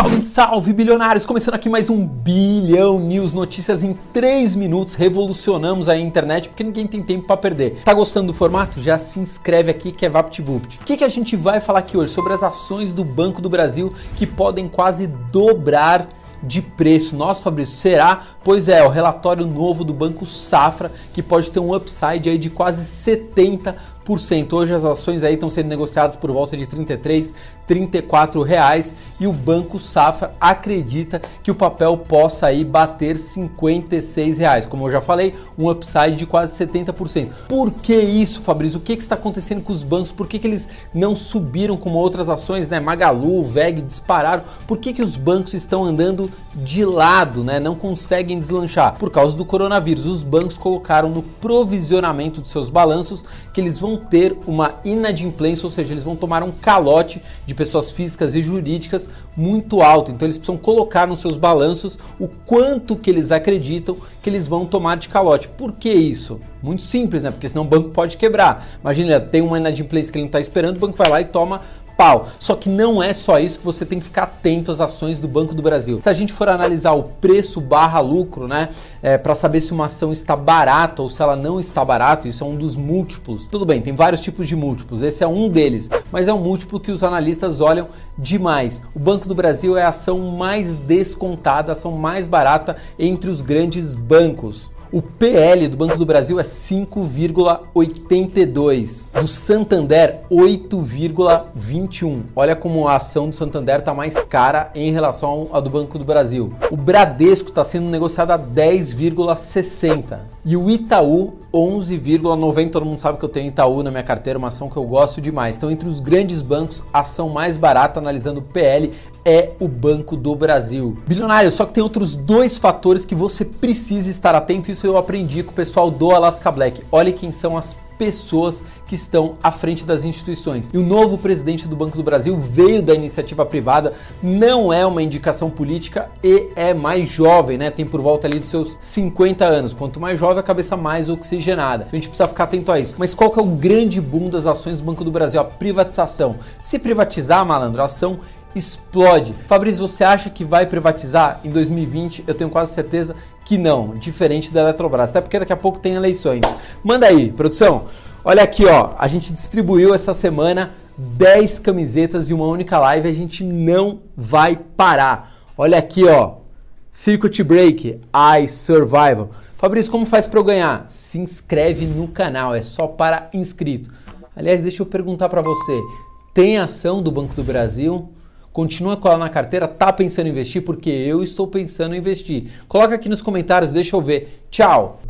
Salve, salve, bilionários! Começando aqui mais um Bilhão News, notícias em 3 minutos. Revolucionamos a internet porque ninguém tem tempo para perder. Tá gostando do formato? Já se inscreve aqui que é VaptVupt. O que, que a gente vai falar aqui hoje? Sobre as ações do Banco do Brasil que podem quase dobrar de preço. Nossa, Fabrício, será? Pois é, o relatório novo do Banco Safra que pode ter um upside aí de quase 70%. Hoje as ações aí estão sendo negociadas por volta de 33, 34 reais e o Banco Safra acredita que o papel possa aí bater 56 reais. Como eu já falei, um upside de quase 70%. Por que isso, Fabrício? O que, que está acontecendo com os bancos? Por que, que eles não subiram como outras ações, né? Magalu, VEG dispararam. Por que, que os bancos estão andando de lado, né? Não conseguem deslanchar? Por causa do coronavírus. Os bancos colocaram no provisionamento de seus balanços que eles vão ter uma inadimplência, ou seja, eles vão tomar um calote de pessoas físicas e jurídicas muito alto. Então eles precisam colocar nos seus balanços o quanto que eles acreditam que eles vão tomar de calote. Por que isso? Muito simples, né? Porque senão o banco pode quebrar. Imagina, tem uma inadimplência que ele não está esperando, o banco vai lá e toma pau. Só que não é só isso que você tem que ficar atento às ações do Banco do Brasil. Se a gente for analisar o preço barra lucro, né, é, para saber se uma ação está barata ou se ela não está barata, isso é um dos múltiplos. Tudo bem, tem vários tipos de múltiplos, esse é um deles, mas é um múltiplo que os analistas olham demais. O Banco do Brasil é a ação mais descontada, a ação mais barata entre os grandes bancos. O PL do Banco do Brasil é 5,82. Do Santander, 8,21. Olha como a ação do Santander está mais cara em relação à do Banco do Brasil. O Bradesco está sendo negociado a 10,60. E o Itaú, 11,90. Todo mundo sabe que eu tenho Itaú na minha carteira, uma ação que eu gosto demais. Então, entre os grandes bancos, a ação mais barata, analisando o PL, é o Banco do Brasil. Bilionário, só que tem outros dois fatores que você precisa estar atento. Isso eu aprendi com o pessoal do Alaska Black. Olha quem são as pessoas que estão à frente das instituições. E o novo presidente do Banco do Brasil veio da iniciativa privada, não é uma indicação política e é mais jovem, né? Tem por volta ali dos seus 50 anos. Quanto mais jovem, a cabeça mais oxigenada. Então a gente precisa ficar atento a isso. Mas qual que é o grande boom das ações do Banco do Brasil? A privatização. Se privatizar, malandro, a ação explode. Fabrício, você acha que vai privatizar em 2020? Eu tenho quase certeza que não, diferente da Eletrobras, até porque daqui a pouco tem eleições. Manda aí, produção. Olha aqui, ó, a gente distribuiu essa semana 10 camisetas e uma única live, a gente não vai parar. Olha aqui, ó. Circuit Break, I Survival. Fabrício, como faz para eu ganhar? Se inscreve no canal, é só para inscrito. Aliás, deixa eu perguntar para você, tem ação do Banco do Brasil? Continua com ela na carteira, tá pensando em investir? Porque eu estou pensando em investir. Coloca aqui nos comentários, deixa eu ver. Tchau!